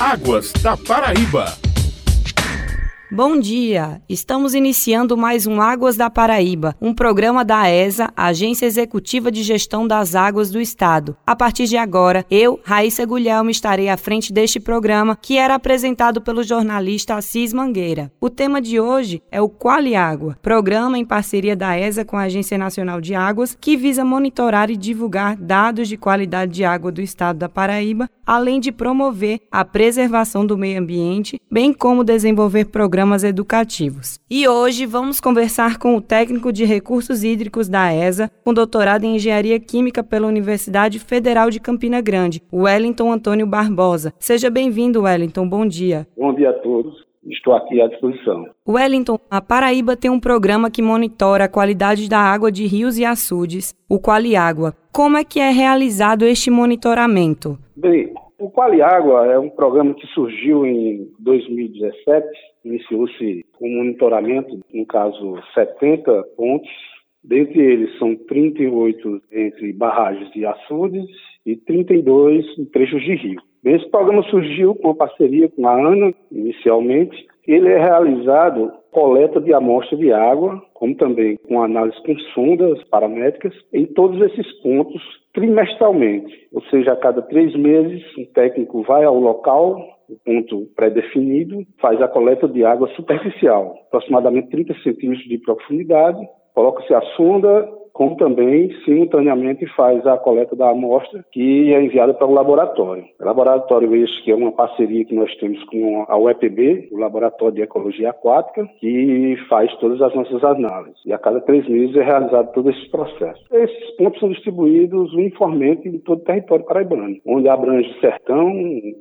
Águas da Paraíba. Bom dia! Estamos iniciando mais um Águas da Paraíba, um programa da ESA, Agência Executiva de Gestão das Águas do Estado. A partir de agora, eu, Raíssa Guilherme, estarei à frente deste programa, que era apresentado pelo jornalista Assis Mangueira. O tema de hoje é o Quali Água, programa em parceria da ESA com a Agência Nacional de Águas, que visa monitorar e divulgar dados de qualidade de água do Estado da Paraíba, além de promover a preservação do meio ambiente, bem como desenvolver programas programas educativos. E hoje vamos conversar com o técnico de recursos hídricos da ESA, com doutorado em engenharia química pela Universidade Federal de Campina Grande, Wellington Antônio Barbosa. Seja bem-vindo, Wellington. Bom dia. Bom dia a todos. Estou aqui à disposição. Wellington, a Paraíba tem um programa que monitora a qualidade da água de rios e açudes, o Qualiágua. Como é que é realizado este monitoramento? Bem, o Qualiágua é um programa que surgiu em 2017 iniciou-se o um monitoramento, no caso 70 pontos, dentre eles são 38 entre barragens de açudes e 32 em trechos de rio. Esse programa surgiu com a parceria com a ANA, inicialmente. Ele é realizado coleta de amostra de água, como também com análise com sondas paramétricas, em todos esses pontos trimestralmente. Ou seja, a cada três meses, um técnico vai ao local, o ponto pré-definido, faz a coleta de água superficial, aproximadamente 30 centímetros de profundidade, coloca-se a sonda como também, simultaneamente, faz a coleta da amostra que é enviada para o laboratório. O laboratório este que é uma parceria que nós temos com a UEPB, o Laboratório de Ecologia Aquática, que faz todas as nossas análises. E a cada três meses é realizado todo esse processo. Esses pontos são distribuídos uniformemente em todo o território paraibano, onde abrange sertão,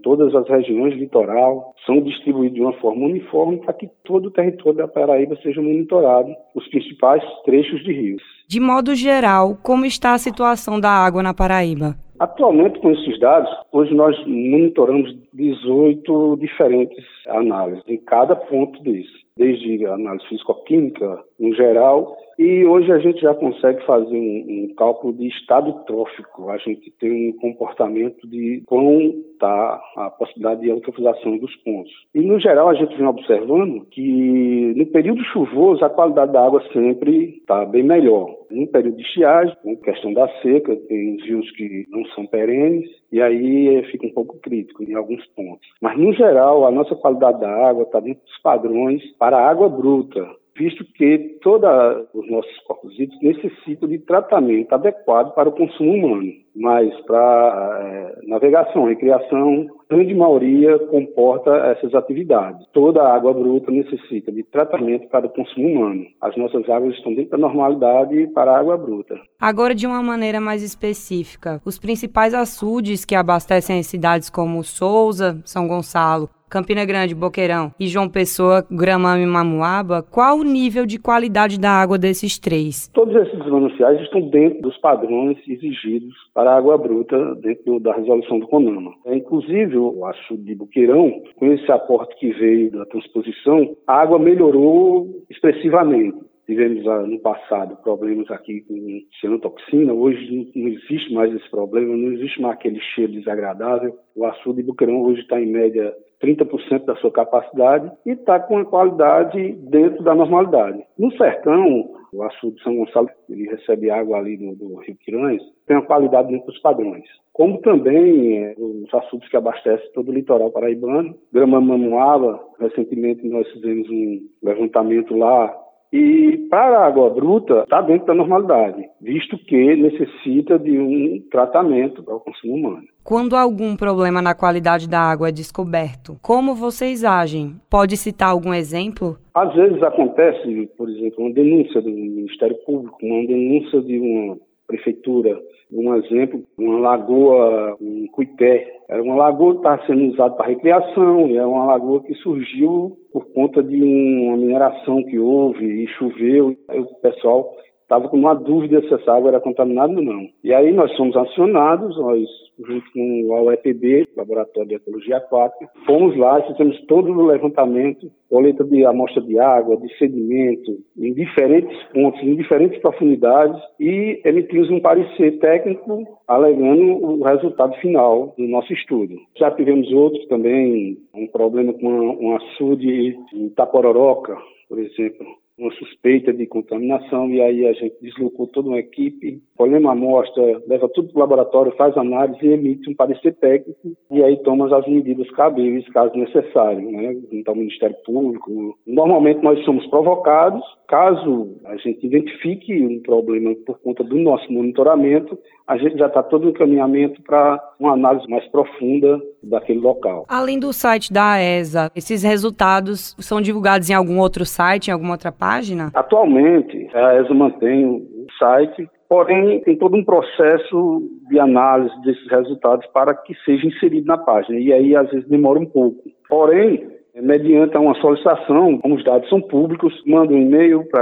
todas as regiões litoral, são distribuídos de uma forma uniforme para que todo o território da Paraíba seja monitorado, os principais trechos de rios. De modo geral, como está a situação da água na Paraíba? Atualmente, com esses dados, hoje nós monitoramos 18 diferentes análises em cada ponto disso, desde a análise físico-química, no geral, e hoje a gente já consegue fazer um, um, cálculo de estado trófico. A gente tem um comportamento de como está a possibilidade de eutrofização dos pontos. E, no geral, a gente vem observando que no período chuvoso a qualidade da água sempre está bem melhor. No período de estiagem, com questão da seca, tem rios que não são perenes, e aí fica um pouco crítico em alguns pontos. Mas, no geral, a nossa qualidade da água está dentro dos padrões para a água bruta visto que todos os nossos corpos hídricos necessitam de tratamento adequado para o consumo humano, mas para é, navegação e criação, a grande maioria comporta essas atividades. Toda a água bruta necessita de tratamento para o consumo humano. As nossas águas estão dentro da normalidade para a água bruta. Agora, de uma maneira mais específica, os principais açudes que abastecem as cidades como Souza, São Gonçalo, Campina Grande, Boqueirão e João Pessoa, Gramame e Mamuaba, qual o nível de qualidade da água desses três? Todos esses mananciais estão dentro dos padrões exigidos para a água bruta dentro da resolução do CONAMA. É, inclusive, o açude de Boqueirão, com esse aporte que veio da transposição, a água melhorou expressivamente. Tivemos ah, no passado problemas aqui com cianotoxina, hoje não existe mais esse problema, não existe mais aquele cheiro desagradável. O açude de Boqueirão hoje está em média 30% da sua capacidade e está com a qualidade dentro da normalidade. No sertão, o açude de São Gonçalo, ele recebe água ali do, do Rio Quiranhas, tem uma qualidade dentro dos padrões. Como também é, os açudes que abastecem todo o litoral paraibano. Grama Mamuava, recentemente nós fizemos um levantamento lá e para a água bruta, está dentro da normalidade, visto que necessita de um tratamento para o consumo humano. Quando algum problema na qualidade da água é descoberto, como vocês agem? Pode citar algum exemplo? Às vezes acontece, por exemplo, uma denúncia do Ministério Público, uma denúncia de uma prefeitura. Um exemplo, uma lagoa em Cuité. Era uma lagoa que estava sendo usada para recreação, e é uma lagoa que surgiu por conta de uma mineração que houve e choveu. Aí o pessoal estava com uma dúvida se essa água era contaminada ou não. E aí nós fomos acionados, nós junto com o UEPB, Laboratório de Ecologia Aquática, fomos lá, fizemos todo o levantamento, coleta de amostra de água, de sedimento, em diferentes pontos, em diferentes profundidades, e emitimos um parecer técnico alegando o resultado final do nosso estudo. Já tivemos outros também, um problema com um açude em Itapororoca, por exemplo, uma suspeita de contaminação e aí a gente deslocou toda uma equipe, colhemos a amostra, leva tudo para o laboratório, faz análise e emite um parecer técnico e aí toma as medidas cabíveis, caso necessário, né, junto ao Ministério Público. Normalmente nós somos provocados, caso a gente identifique um problema por conta do nosso monitoramento, a gente já está todo o encaminhamento para uma análise mais profunda daquele local. Além do site da ESA, esses resultados são divulgados em algum outro site, em alguma outra página? Atualmente, a ESA mantém o site, porém tem todo um processo de análise desses resultados para que seja inserido na página, e aí às vezes demora um pouco. Porém, mediante uma solicitação, como os dados são públicos, manda um e-mail para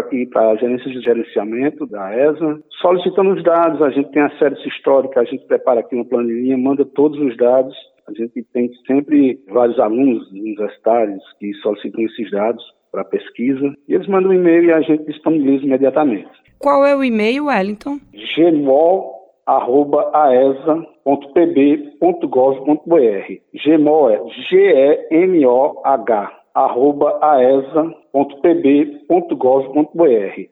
a gerência de gerenciamento da ESA, solicitando os dados, a gente tem acesso histórico, a gente prepara aqui uma planilha, manda todos os dados, a gente tem sempre vários alunos universitários que solicitam esses dados para pesquisa, e eles mandam um e-mail e a gente disponibiliza imediatamente. Qual é o e-mail, Wellington? gmol.pb.gov.br. Gmol é G-E-M-O-H aesa.pb.gov.br.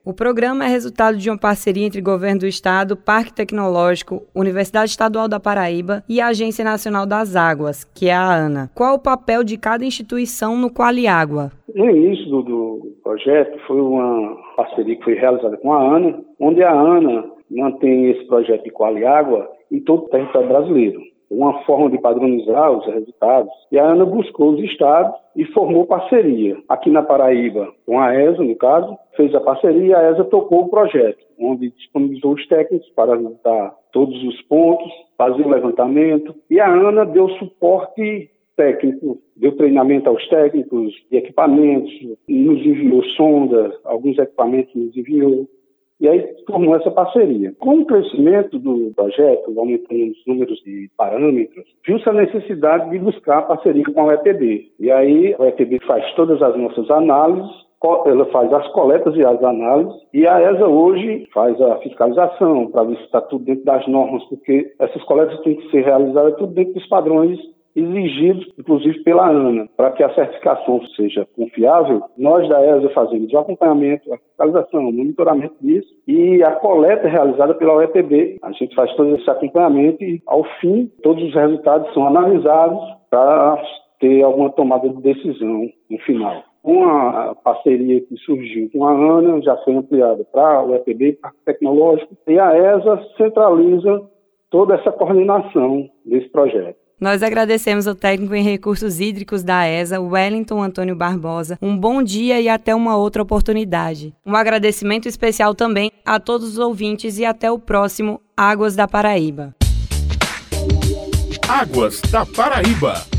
O programa é resultado de uma parceria entre Governo do Estado, Parque Tecnológico, Universidade Estadual da Paraíba e a Agência Nacional das Águas, que é a ANA. Qual o papel de cada instituição no Qualiágua? No início do, do projeto, foi uma parceria que foi realizada com a ANA, onde a ANA mantém esse projeto de Qualiágua em todo o território brasileiro uma forma de padronizar os resultados. E a ANA buscou os estados e formou parceria. Aqui na Paraíba, com a ESA, no caso, fez a parceria a ESA tocou o projeto, onde disponibilizou os técnicos para visitar todos os pontos, fazer o levantamento. E a ANA deu suporte técnico, deu treinamento aos técnicos de equipamentos, nos enviou sondas, alguns equipamentos nos enviou, e aí formou essa parceria. Com o crescimento do projeto, aumentando os números de parâmetros, viu-se a necessidade de buscar parceria com a UEPB. E aí a UEPB faz todas as nossas análises, ela faz as coletas e as análises, e a ESA hoje faz a fiscalização para ver se está tudo dentro das normas, porque essas coletas têm que ser realizadas tudo dentro dos padrões exigidos, inclusive pela ANA. Para que a certificação seja confiável, nós da ESA fazemos o acompanhamento, a fiscalização, o monitoramento disso e a coleta realizada pela UEPB. A gente faz todo esse acompanhamento e, ao fim, todos os resultados são analisados para ter alguma tomada de decisão no final. Uma parceria que surgiu com a ANA já foi ampliada para o EPB, Parque Tecnológico, e a ESA centraliza toda essa coordenação desse projeto. Nós agradecemos ao técnico em recursos hídricos da ESA, Wellington Antônio Barbosa. Um bom dia e até uma outra oportunidade. Um agradecimento especial também a todos os ouvintes e até o próximo Águas da Paraíba. Águas da Paraíba.